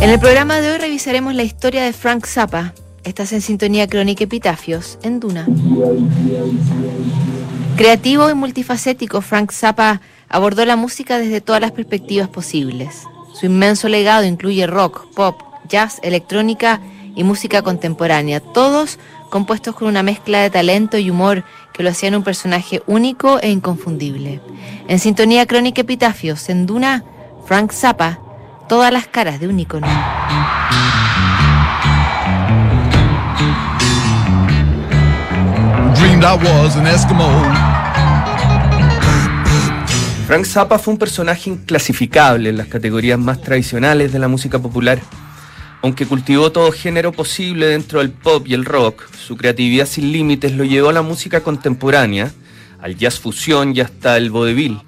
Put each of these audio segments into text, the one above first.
En el programa de hoy revisaremos la historia de Frank Zappa. Estás en sintonía crónica Epitafios en Duna. Creativo y multifacético, Frank Zappa abordó la música desde todas las perspectivas posibles. Su inmenso legado incluye rock, pop, jazz, electrónica y música contemporánea, todos compuestos con una mezcla de talento y humor que lo hacían un personaje único e inconfundible. En sintonía crónica Epitafios, en Duna, Frank Zappa, todas las caras de un icono. Frank Zappa fue un personaje inclasificable en las categorías más tradicionales de la música popular. Aunque cultivó todo género posible dentro del pop y el rock, su creatividad sin límites lo llevó a la música contemporánea, al jazz fusión y hasta el vodevil.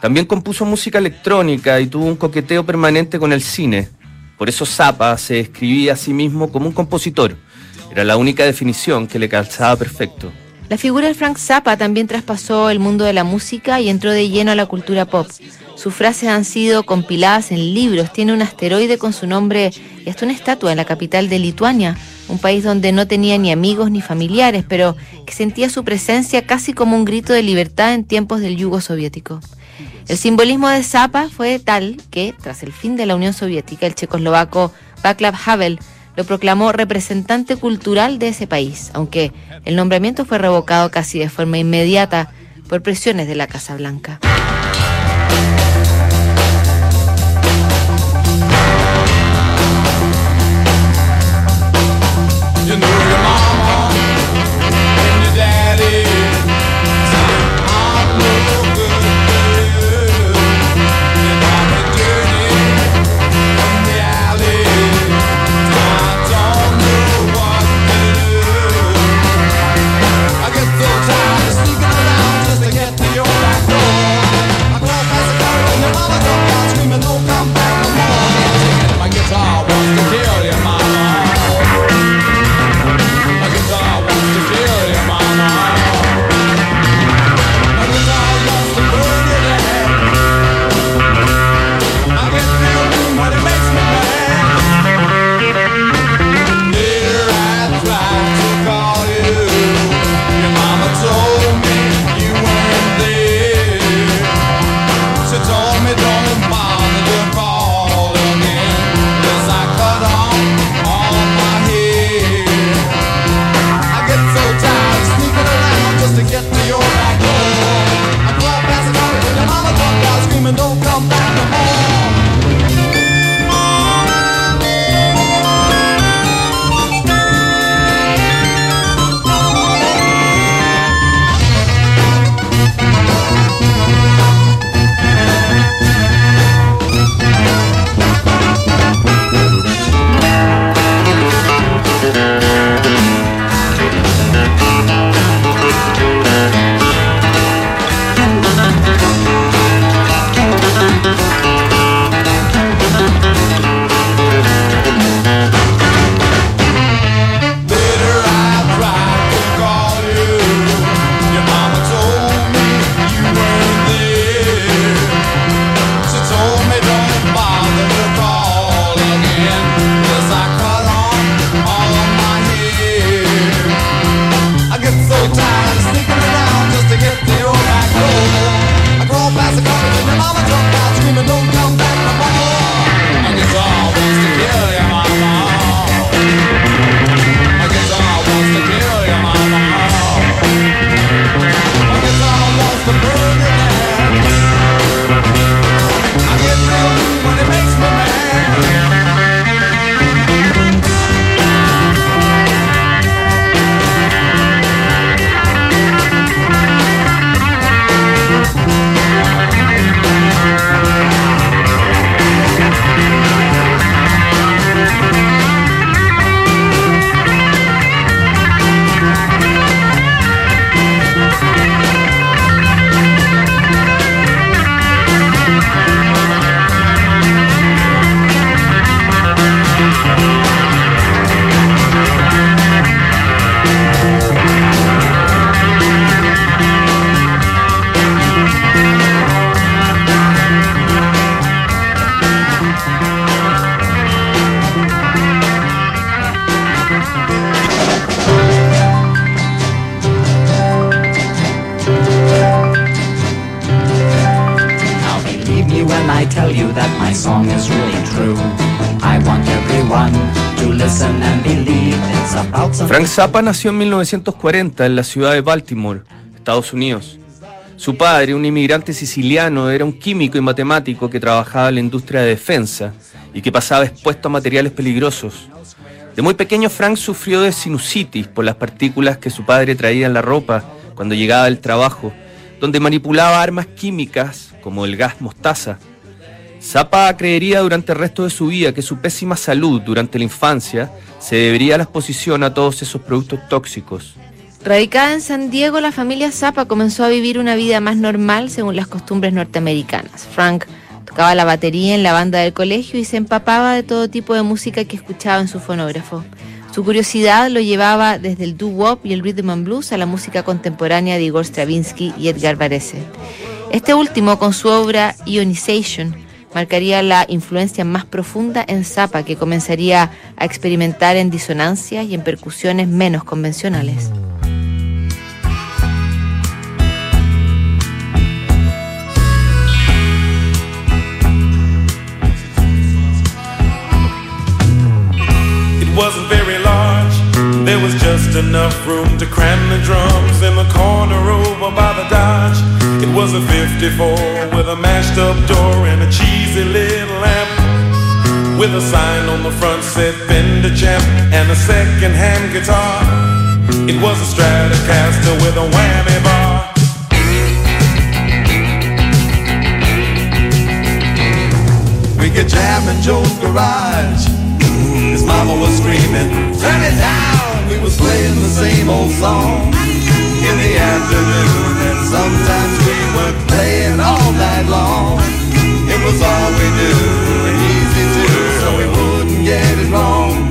También compuso música electrónica y tuvo un coqueteo permanente con el cine. Por eso Zappa se describía a sí mismo como un compositor. Era la única definición que le calzaba perfecto. La figura de Frank Zappa también traspasó el mundo de la música y entró de lleno a la cultura pop. Sus frases han sido compiladas en libros, tiene un asteroide con su nombre y hasta una estatua en la capital de Lituania, un país donde no tenía ni amigos ni familiares, pero que sentía su presencia casi como un grito de libertad en tiempos del yugo soviético. El simbolismo de Zappa fue tal que, tras el fin de la Unión Soviética, el checoslovaco Václav Havel lo proclamó representante cultural de ese país, aunque el nombramiento fue revocado casi de forma inmediata por presiones de la Casa Blanca. Frank Zappa nació en 1940 en la ciudad de Baltimore, Estados Unidos. Su padre, un inmigrante siciliano, era un químico y matemático que trabajaba en la industria de defensa y que pasaba expuesto a materiales peligrosos. De muy pequeño Frank sufrió de sinusitis por las partículas que su padre traía en la ropa cuando llegaba del trabajo, donde manipulaba armas químicas como el gas mostaza. Zappa creería durante el resto de su vida que su pésima salud durante la infancia se debería a la exposición a todos esos productos tóxicos. Radicada en San Diego, la familia Zappa comenzó a vivir una vida más normal según las costumbres norteamericanas. Frank tocaba la batería en la banda del colegio y se empapaba de todo tipo de música que escuchaba en su fonógrafo. Su curiosidad lo llevaba desde el doo-wop y el rhythm and blues a la música contemporánea de Igor Stravinsky y Edgar Varese. Este último, con su obra Ionization, marcaría la influencia más profunda en Zappa, que comenzaría a experimentar en disonancias y en percusiones menos convencionales. drums was a 54 with a mashed up door and a cheesy little lamp. With a sign on the front said Fender Champ and a second hand guitar. It was a Stratocaster with a whammy bar. We could jam in Joe's garage his mama was screaming, turn it down. We was playing the same old song in the afternoon, and sometimes we were playing all night long. It was all we knew, and easy too, so we wouldn't get it wrong.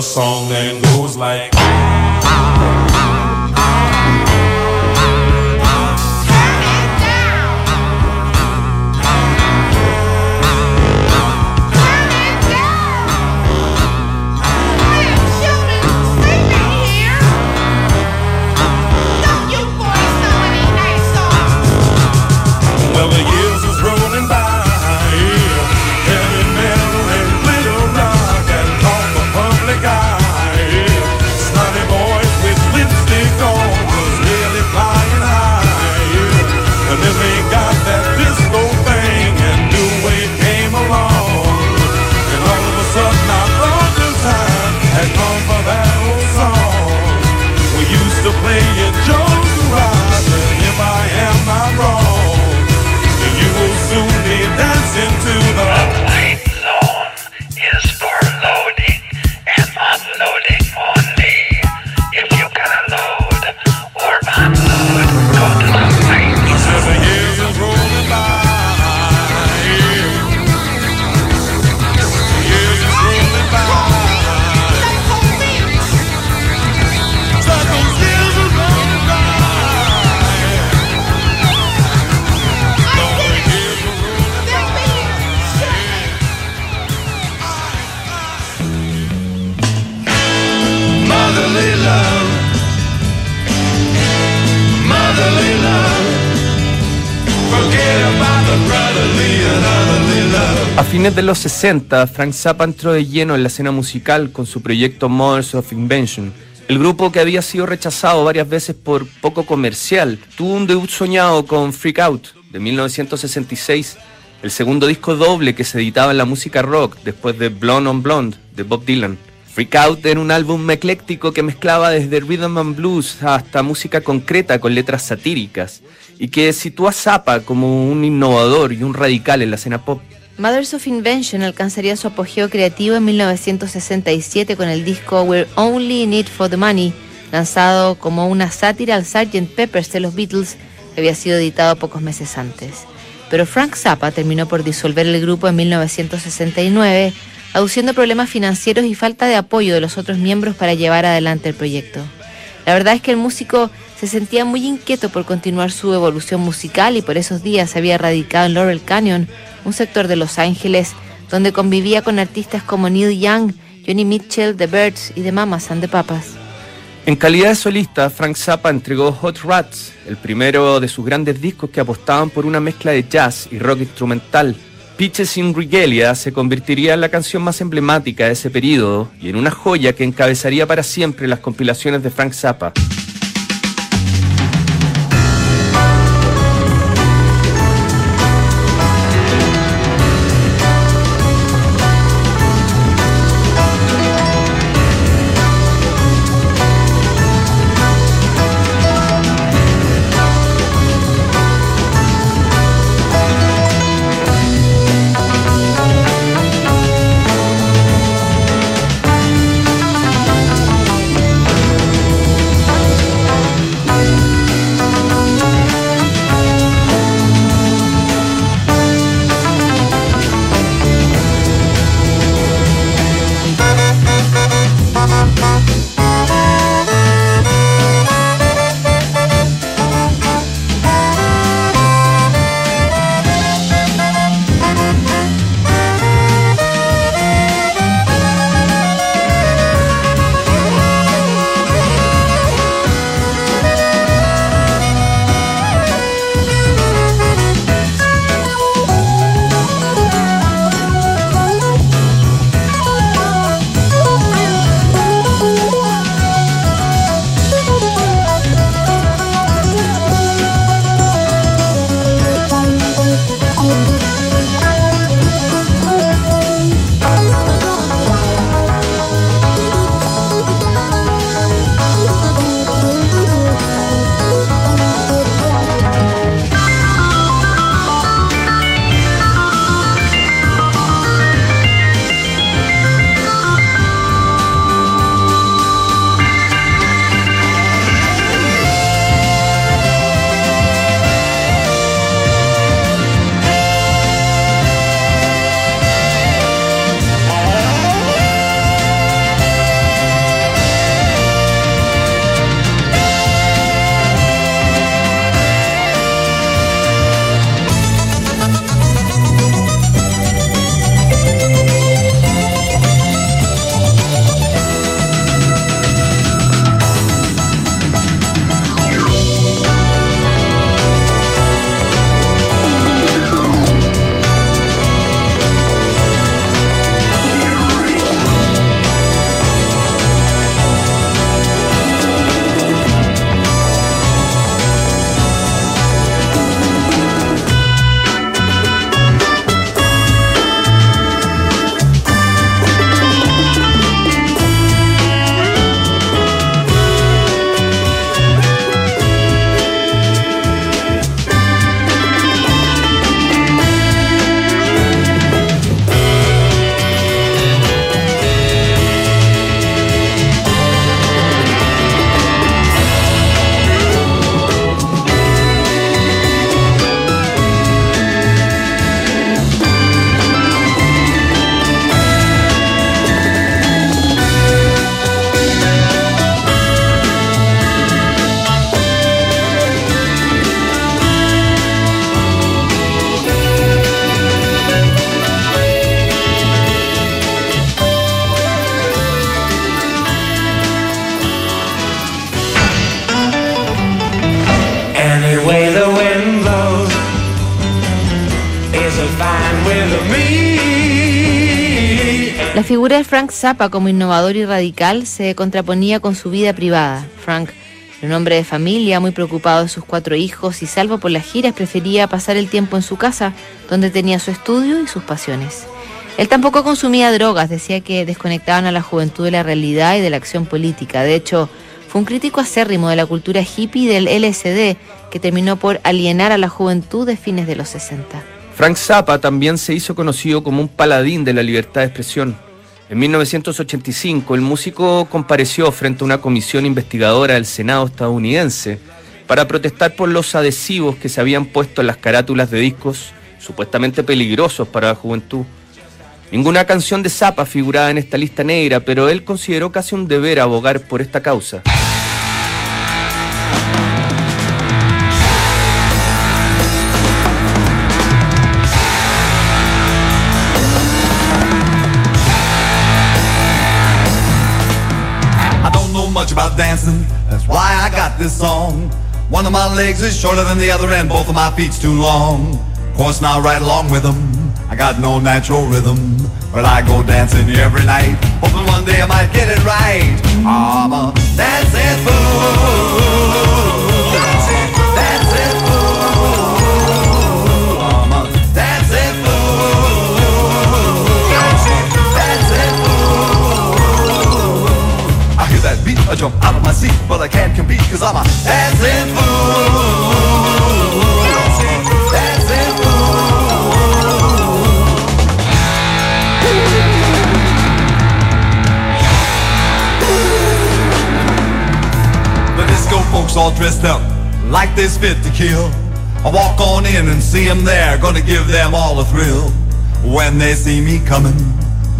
Song los 60, Frank Zappa entró de lleno en la escena musical con su proyecto Mothers of Invention. El grupo que había sido rechazado varias veces por poco comercial tuvo un debut soñado con Freak Out de 1966, el segundo disco doble que se editaba en la música rock después de Blonde on Blonde de Bob Dylan. Freak Out era un álbum ecléctico que mezclaba desde rhythm and blues hasta música concreta con letras satíricas y que sitúa a Zappa como un innovador y un radical en la escena pop. Mothers of Invention alcanzaría su apogeo creativo en 1967 con el disco We're Only in It for the Money, lanzado como una sátira al Sgt. Peppers de los Beatles, que había sido editado pocos meses antes. Pero Frank Zappa terminó por disolver el grupo en 1969, aduciendo problemas financieros y falta de apoyo de los otros miembros para llevar adelante el proyecto. La verdad es que el músico se sentía muy inquieto por continuar su evolución musical y por esos días se había radicado en Laurel Canyon, un sector de Los Ángeles donde convivía con artistas como Neil Young, Johnny Mitchell, The Birds y The Mamas and the Papas. En calidad de solista, Frank Zappa entregó Hot Rats, el primero de sus grandes discos que apostaban por una mezcla de jazz y rock instrumental. Pitches in Regalia se convertiría en la canción más emblemática de ese periodo y en una joya que encabezaría para siempre las compilaciones de Frank Zappa. Frank Zappa como innovador y radical se contraponía con su vida privada. Frank un hombre de familia, muy preocupado de sus cuatro hijos y salvo por las giras prefería pasar el tiempo en su casa, donde tenía su estudio y sus pasiones. Él tampoco consumía drogas, decía que desconectaban a la juventud de la realidad y de la acción política. De hecho, fue un crítico acérrimo de la cultura hippie del LSD, que terminó por alienar a la juventud de fines de los 60. Frank Zappa también se hizo conocido como un paladín de la libertad de expresión. En 1985, el músico compareció frente a una comisión investigadora del Senado estadounidense para protestar por los adhesivos que se habían puesto en las carátulas de discos supuestamente peligrosos para la juventud. Ninguna canción de Zappa figuraba en esta lista negra, pero él consideró casi un deber abogar por esta causa. About dancing, that's why I got this song. One of my legs is shorter than the other, and both of my feet's too long. Of course, now right along with them, I got no natural rhythm, but I go dancing every night, hoping one day I might get it right. I'm a dancing fool. I jump out of my seat, but I can't compete cause I'm a dancing fool. Dancing fool. The disco folks all dressed up like they're fit to kill. I walk on in and see them there, gonna give them all a thrill. When they see me coming,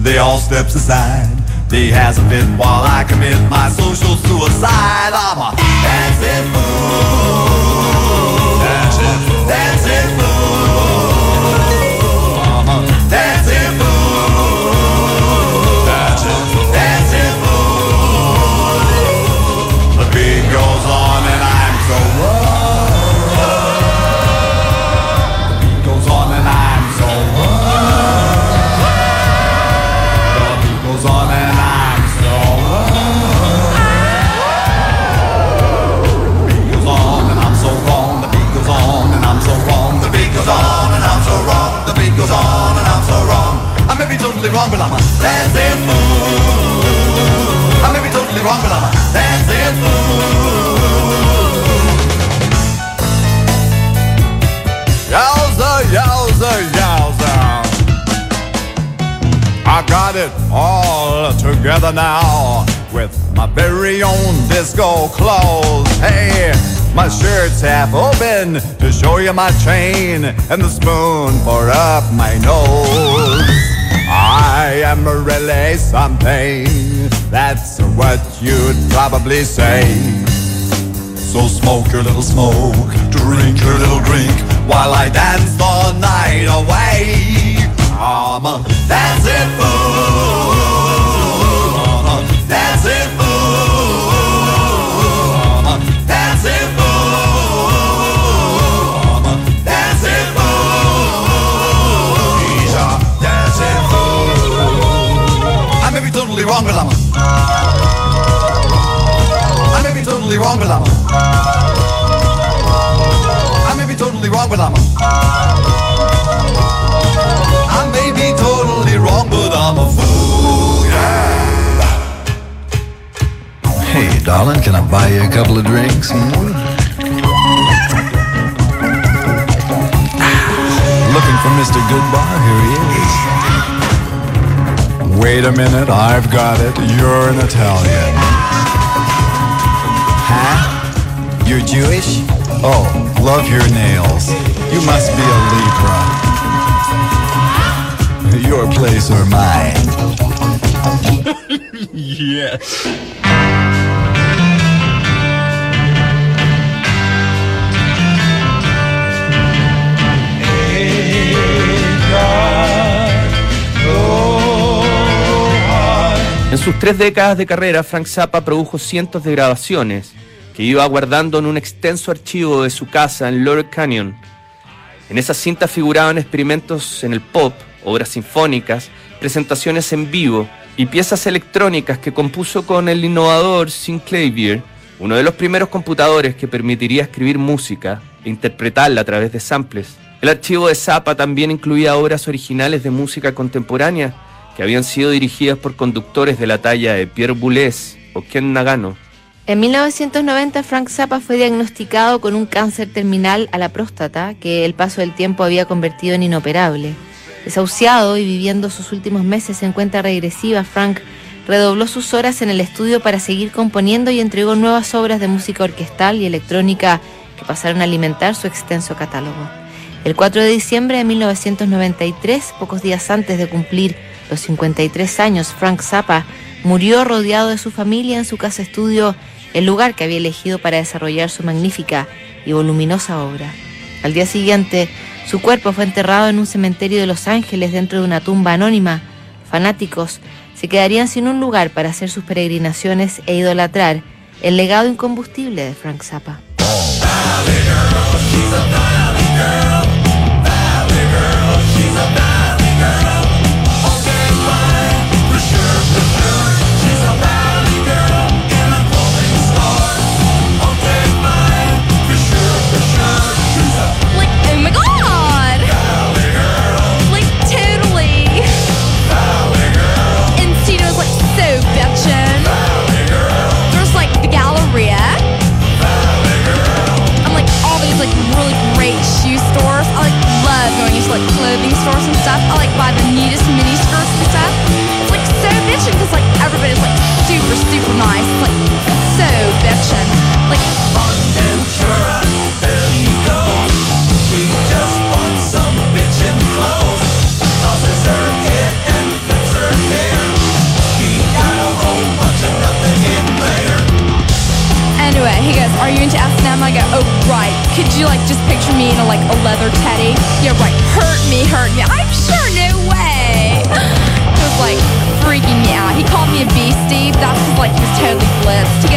they all steps aside. They has a fit while I commit my social suicide. I'm a dancing fool. Dancing. Dancing fool. Together now with my very own disco clothes. Hey, my shirt's half open to show you my chain and the spoon for up my nose. I am really something. That's what you'd probably say. So smoke your little smoke, drink your little drink, while I dance the night away. I'm a dancing fool. A totally wrong, but I'm I may be totally wrong, but I'm I may be totally wrong, but I'm I may be totally wrong, but I'm a fool, yeah. Hey, darling, can I buy you a couple of drinks? Hmm? Looking for Mr. Goodbar? Here he is. Wait a minute, I've got it. You're an Italian. Huh? You're Jewish? Oh, love your nails. You must be a Libra. Your place or mine? En sus tres décadas de carrera, Frank Zappa produjo cientos de grabaciones que iba guardando en un extenso archivo de su casa en Laurel Canyon. En esas cintas figuraban experimentos en el pop, obras sinfónicas, presentaciones en vivo y piezas electrónicas que compuso con el innovador Synclavier, uno de los primeros computadores que permitiría escribir música e interpretarla a través de samples. El archivo de Zappa también incluía obras originales de música contemporánea que habían sido dirigidas por conductores de la talla de Pierre Boulez o Ken Nagano. En 1990 Frank Zappa fue diagnosticado con un cáncer terminal a la próstata que el paso del tiempo había convertido en inoperable. Desahuciado y viviendo sus últimos meses en cuenta regresiva, Frank redobló sus horas en el estudio para seguir componiendo y entregó nuevas obras de música orquestal y electrónica que pasaron a alimentar su extenso catálogo. El 4 de diciembre de 1993, pocos días antes de cumplir los 53 años, Frank Zappa murió rodeado de su familia en su casa estudio, el lugar que había elegido para desarrollar su magnífica y voluminosa obra. Al día siguiente, su cuerpo fue enterrado en un cementerio de Los Ángeles dentro de una tumba anónima. Fanáticos se quedarían sin un lugar para hacer sus peregrinaciones e idolatrar el legado incombustible de Frank Zappa. Was totally blitzed.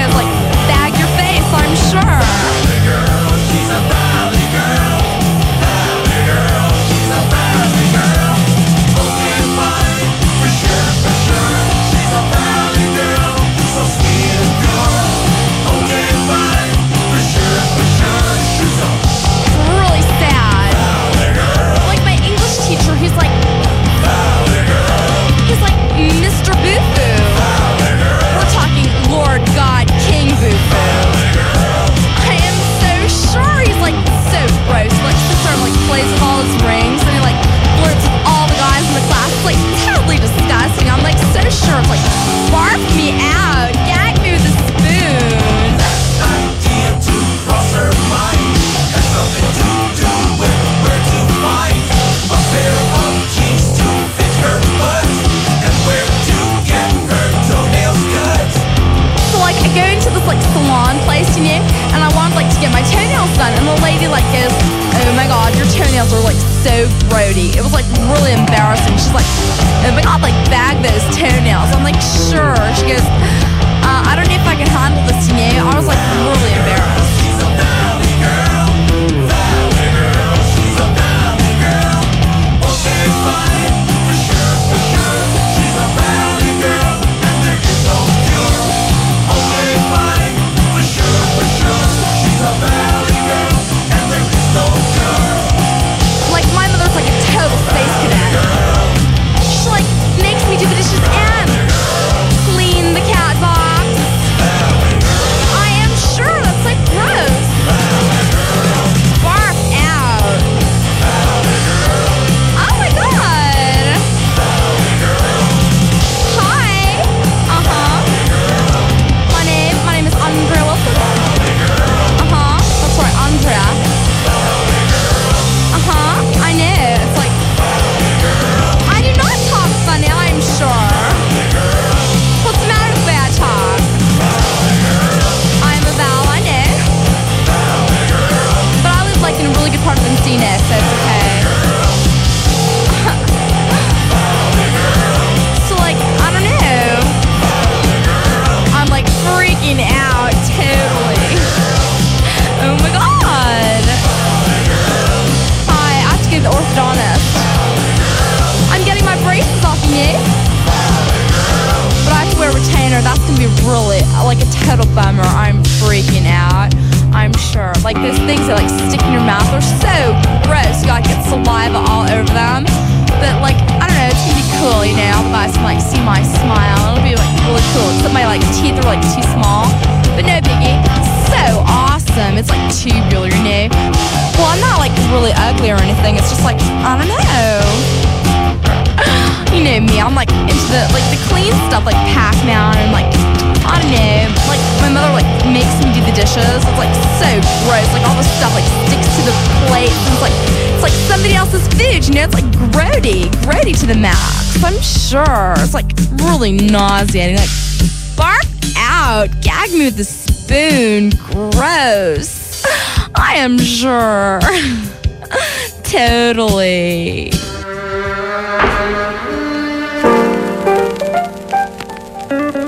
Like, freaking out. I'm sure. Like those things that like stick in your mouth are so gross. You gotta get saliva all over them. But like I don't know, it's gonna be cool. You know, the guys can like see my smile. It'll be like really cool. My like teeth are like too small. But no biggie. So awesome. It's like tubular, you know. Well, I'm not like really ugly or anything. It's just like I don't know. You know me, I'm like into the like the clean stuff like Pac-Man and like I don't know, like my mother like makes me do the dishes. It's like so gross. Like all the stuff like sticks to the plate. It's like it's like somebody else's food. You know, it's like grody, grody to the max. I'm sure it's like really nauseating. Like bark out, gag me with a spoon. Gross. I am sure. totally.